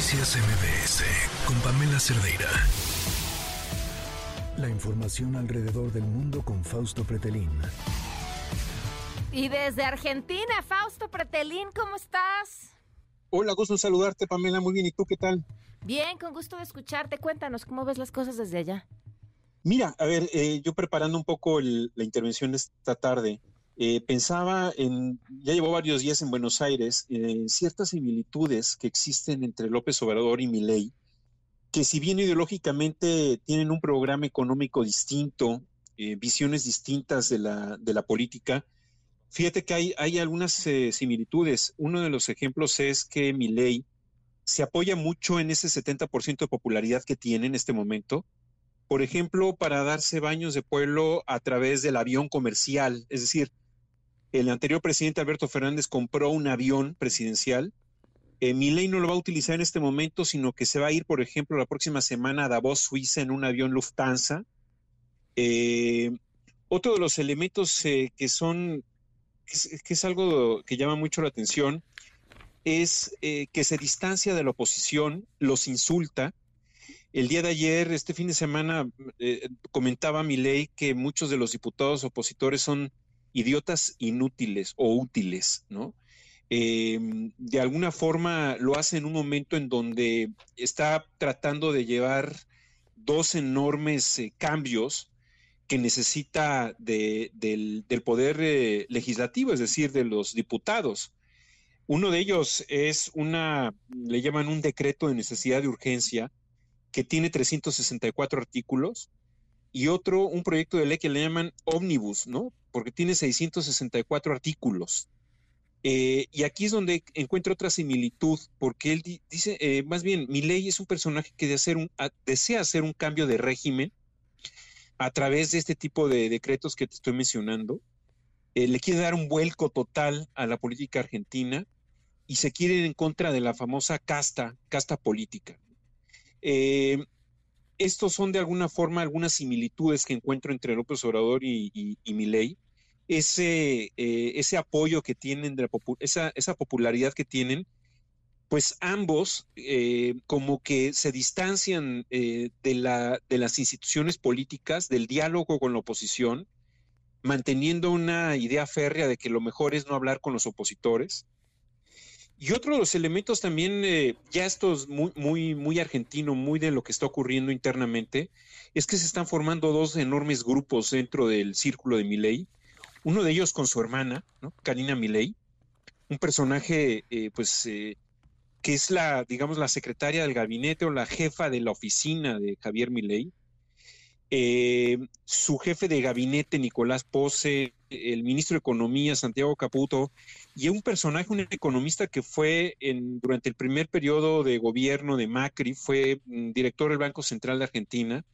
Noticias MBS con Pamela Cerdeira. La información alrededor del mundo con Fausto Pretelín. Y desde Argentina, Fausto Pretelín, ¿cómo estás? Hola, gusto saludarte, Pamela. Muy bien, ¿y tú qué tal? Bien, con gusto de escucharte. Cuéntanos, ¿cómo ves las cosas desde allá? Mira, a ver, eh, yo preparando un poco la intervención de esta tarde, eh, pensaba en, ya llevo varios días en Buenos Aires, en ciertas similitudes que existen entre López Obrador y Milei, que si bien ideológicamente tienen un programa económico distinto, eh, visiones distintas de la, de la política, fíjate que hay, hay algunas similitudes. Uno de los ejemplos es que Milei se apoya mucho en ese 70% de popularidad que tiene en este momento, por ejemplo, para darse baños de pueblo a través del avión comercial. Es decir, el anterior presidente Alberto Fernández compró un avión presidencial. Eh, mi ley no lo va a utilizar en este momento, sino que se va a ir, por ejemplo, la próxima semana a Davos, Suiza, en un avión Lufthansa. Eh, otro de los elementos eh, que son, que es, algo que llama mucho la atención, es que se distancia de la oposición, los insulta, el día de ayer, este fin de semana, eh, comentaba mi ley que muchos de los diputados opositores son idiotas inútiles o útiles, ¿no? Em, de alguna forma lo hace en un momento en donde está tratando de llevar dos enormes eh, cambios que necesita del, poder eh, legislativo, es decir, de los diputados. Uno de ellos es una, le llaman un decreto de necesidad de urgencia, que tiene 364 artículos, y otro, un proyecto de ley que le llaman Omnibus, ¿no? Porque tiene 664 artículos. Eh, y aquí es donde encuentro otra similitud, porque él dice, eh, más bien, mi ley es un personaje que desea hacer un cambio de régimen a través de este tipo de decretos que te estoy mencionando. Eh, le quiere dar un vuelco total a la política argentina y se quiere ir en contra de la famosa casta, casta política. Eh, estos son de alguna forma algunas similitudes que encuentro entre López Obrador y, y, Milei. Ese, eh, apoyo que tienen, esa, popularidad que tienen, pues ambos eh, como que se distancian la, de las instituciones políticas, del diálogo con la oposición, manteniendo una idea férrea de que lo mejor es no hablar con los opositores. Y otro de los elementos también, eh, ya esto es muy, muy, muy argentino, muy de lo que está ocurriendo internamente, es que se están formando dos enormes grupos dentro del círculo de Milei. Uno de ellos con su hermana, ¿no? Karina Milei, un personaje, eh, pues, eh, que es la, digamos, la secretaria del gabinete o la jefa de la oficina de Javier Milei. Su jefe de gabinete, Nicolás Pose, el ministro de Economía, Santiago Caputo, y un personaje, un economista que fue durante el primer periodo de gobierno de Macri, fue mm, director del Banco Central de Argentina,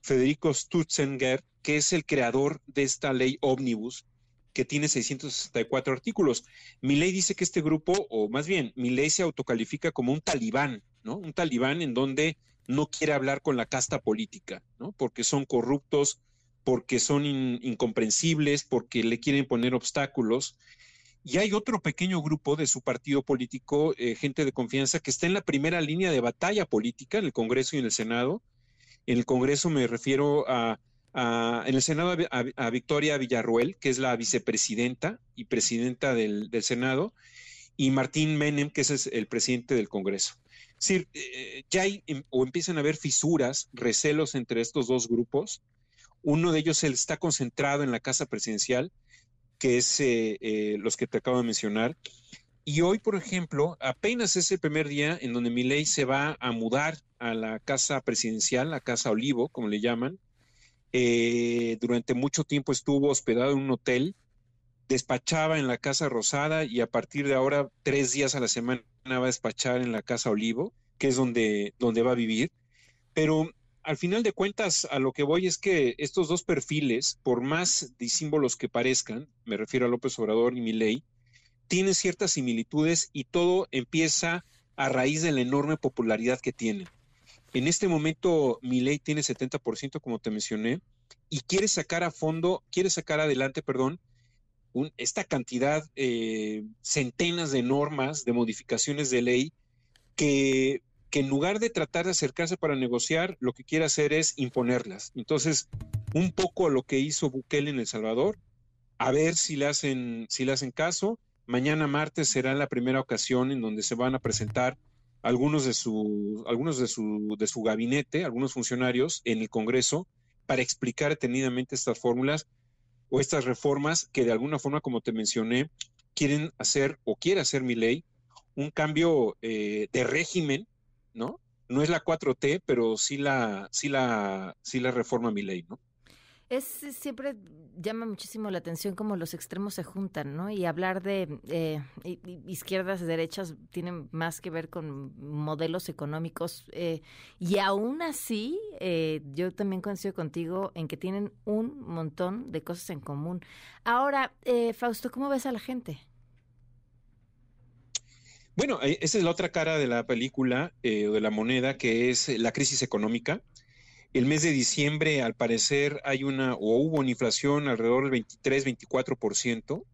Federico Stutzenger, que es el creador de esta ley ómnibus, que tiene 664 artículos. Mi ley dice que este grupo, o más bien, mi ley se autocalifica como un talibán, ¿no? Un talibán en donde no quiere hablar con la casta política, ¿no? Porque son corruptos, porque son incomprensibles, porque le quieren poner obstáculos. Y hay otro pequeño grupo de su partido político, eh, gente de confianza, que está en la primera línea de batalla política en el Congreso y en el Senado. En el Congreso me refiero a, en el Senado a, Victoria Villarruel, que es la vicepresidenta y presidenta del, Senado, y Martín Menem, que es el presidente del Congreso. Decir, eh, ya hay em, o empiezan a haber fisuras, recelos entre estos dos grupos. Uno de ellos está concentrado en la Casa Presidencial que es eh, eh, los que te acabo de mencionar. Y hoy, por ejemplo, apenas es el primer día en donde ley se va a mudar a la casa presidencial, la casa Olivo, como le llaman. Eh, durante mucho tiempo estuvo hospedado en un hotel, despachaba en la casa Rosada y a partir de ahora, tres días a la semana, va a despachar en la casa Olivo, que es donde, donde va a vivir. Pero al final de cuentas, a lo que voy es que estos dos perfiles, por más disímbolos que parezcan, me refiero a López Obrador y Milei, tienen ciertas similitudes y todo empieza a raíz de la enorme popularidad que tienen. En este momento, Milei tiene 70%, como te mencioné, y quiere sacar a fondo, quiere sacar adelante, perdón, esta cantidad, eh, centenas de normas, de modificaciones de ley que en lugar de tratar de acercarse para negociar, lo que quiere hacer es imponerlas. Entonces, un poco lo que hizo Bukele en El Salvador, a ver si le hacen, si le hacen caso. Mañana martes será la primera ocasión en donde se van a presentar algunos de su, algunos de su, de su gabinete, algunos funcionarios en el Congreso, para explicar detenidamente estas fórmulas o estas reformas que de alguna forma, como te mencioné, quieren hacer o quiere hacer mi ley, un cambio eh, de régimen, ¿no? No es la 4T, pero sí la, sí la, sí la reforma mi ley, ¿no? Es siempre llama muchísimo la atención cómo los extremos se juntan, ¿no? Y hablar de eh, izquierdas derechas tiene más que ver con modelos económicos eh, y aún así eh, yo también coincido contigo en que tienen un montón de cosas en común. Ahora, Fausto, ¿cómo ves a la gente? Bueno, esa es la otra cara de la película o de la moneda, que es la crisis económica el mes de diciembre, al parecer, hay una o hubo una inflación alrededor del 23-24%,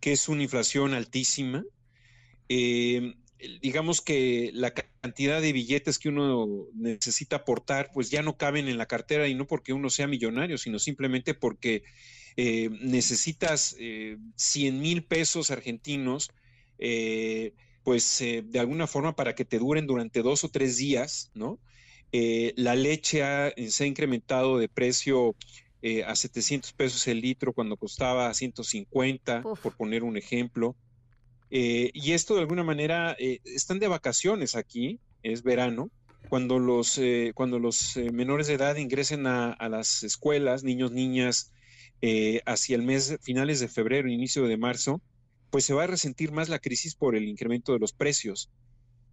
que es una inflación altísima. Eh, digamos que la cantidad de billetes que uno necesita aportar, pues ya no caben en la cartera y no porque uno sea millonario, sino simplemente porque eh, necesitas 100 eh, mil pesos argentinos, pues de alguna forma para que te duren durante dos o tres días, ¿no? Eh, la leche se ha incrementado de precio eh, a 700 pesos el litro cuando costaba 150, por poner un ejemplo. Eh, y esto de alguna manera están de vacaciones aquí, es verano, cuando los, cuando los menores de edad ingresen a, a las escuelas, niños, niñas, hacia el mes finales de febrero, inicio de marzo, pues se va a resentir más la crisis por el incremento de los precios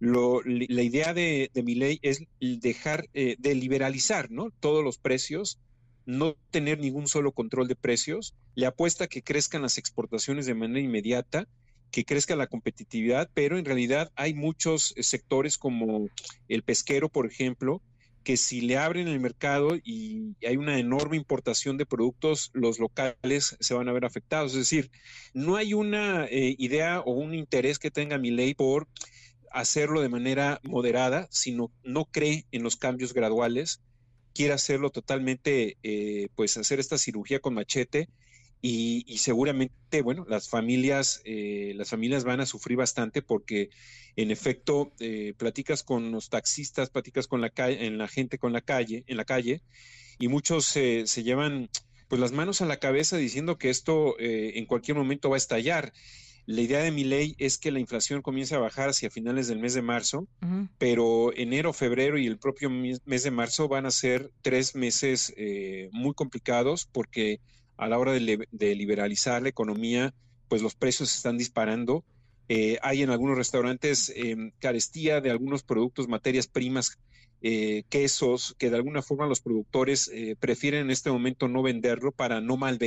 la idea de, mi ley es dejar eh, de liberalizar ¿no? todos los precios, no tener ningún solo control de precios, le apuesta que crezcan las exportaciones de manera inmediata, que crezca la competitividad, pero en realidad hay muchos eh, sectores como el pesquero, por ejemplo, que si le abren el mercado y hay una enorme importación de productos, los locales se van a ver afectados. Es decir, no hay una eh, idea o un interés que tenga mi ley por hacerlo de manera moderada, sino no cree en los cambios graduales, quiere hacerlo totalmente, eh, pues hacer esta cirugía con machete y, seguramente, bueno, las familias, eh, las familias van a sufrir bastante porque en efecto eh, platicas con los taxistas, platicas con la calle, en la gente con la calle, en la calle y muchos se llevan pues las manos a la cabeza diciendo que esto en cualquier momento va a estallar la idea de mi ley es que la inflación comience a bajar hacia finales del mes de marzo, pero enero, febrero y el propio mes de marzo van a ser tres meses eh, muy complicados porque a la hora de, liberalizar la economía, pues los precios están disparando. Eh, hay en algunos restaurantes em, carestía de algunos productos, materias primas, eh, quesos, que de alguna forma los productores prefieren en este momento no venderlo para no mal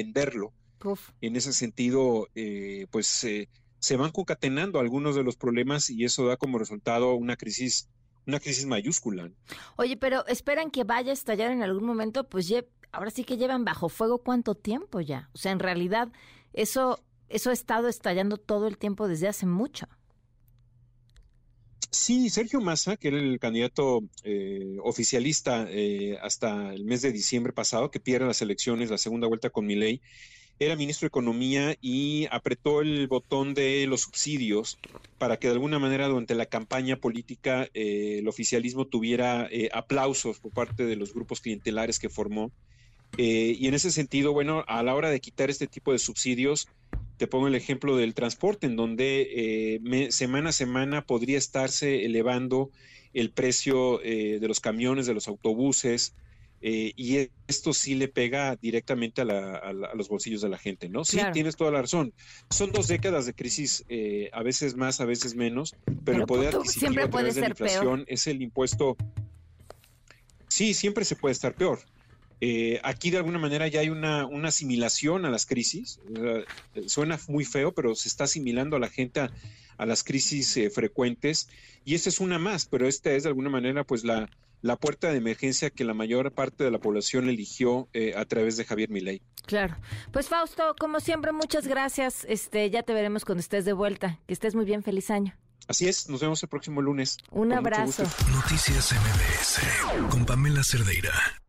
En ese sentido, eh, pues eh, se van concatenando algunos de los problemas y eso da como resultado una crisis, una crisis mayúscula. Oye, pero esperan que vaya a estallar en algún momento, pues ahora sí que llevan bajo fuego cuánto tiempo ya. O sea, en realidad eso, eso ha estado estallando todo el tiempo desde hace mucho. Sí, Sergio Massa, que era el candidato eh, oficialista hasta el mes de diciembre pasado, que pierde las elecciones, la segunda vuelta con mi ley, era ministro de Economía y apretó el botón de los subsidios para que de alguna manera durante la campaña política eh, el oficialismo tuviera eh, aplausos por parte de los grupos clientelares que formó. Eh, y en ese sentido, bueno, a la hora de quitar este tipo de subsidios, te pongo el ejemplo del transporte, en donde semana a semana podría estarse elevando el precio de los camiones, de los autobuses, eh, y esto sí le pega directamente a, los bolsillos de la gente, ¿no? Sí, tienes toda la razón. Son dos décadas de crisis, eh, a veces más, a veces menos, pero, el poder adquisitivo siempre puede ser la inflación es el impuesto. Sí, siempre se puede estar peor. Eh, aquí de alguna manera ya hay una, asimilación a las crisis. suena muy feo, pero se está asimilando a la gente a, a las crisis frecuentes. Y esta es una más, pero esta es de alguna manera pues la, la puerta de emergencia que la mayor parte de la población eligió eh, a través de Javier Milei. Claro. Pues Fausto, como siempre, muchas gracias. Este, ya te veremos cuando estés de vuelta. Que estés muy bien. Feliz año. Así es, nos vemos el próximo lunes. Un abrazo. Noticias MBS con Pamela Cerdeira.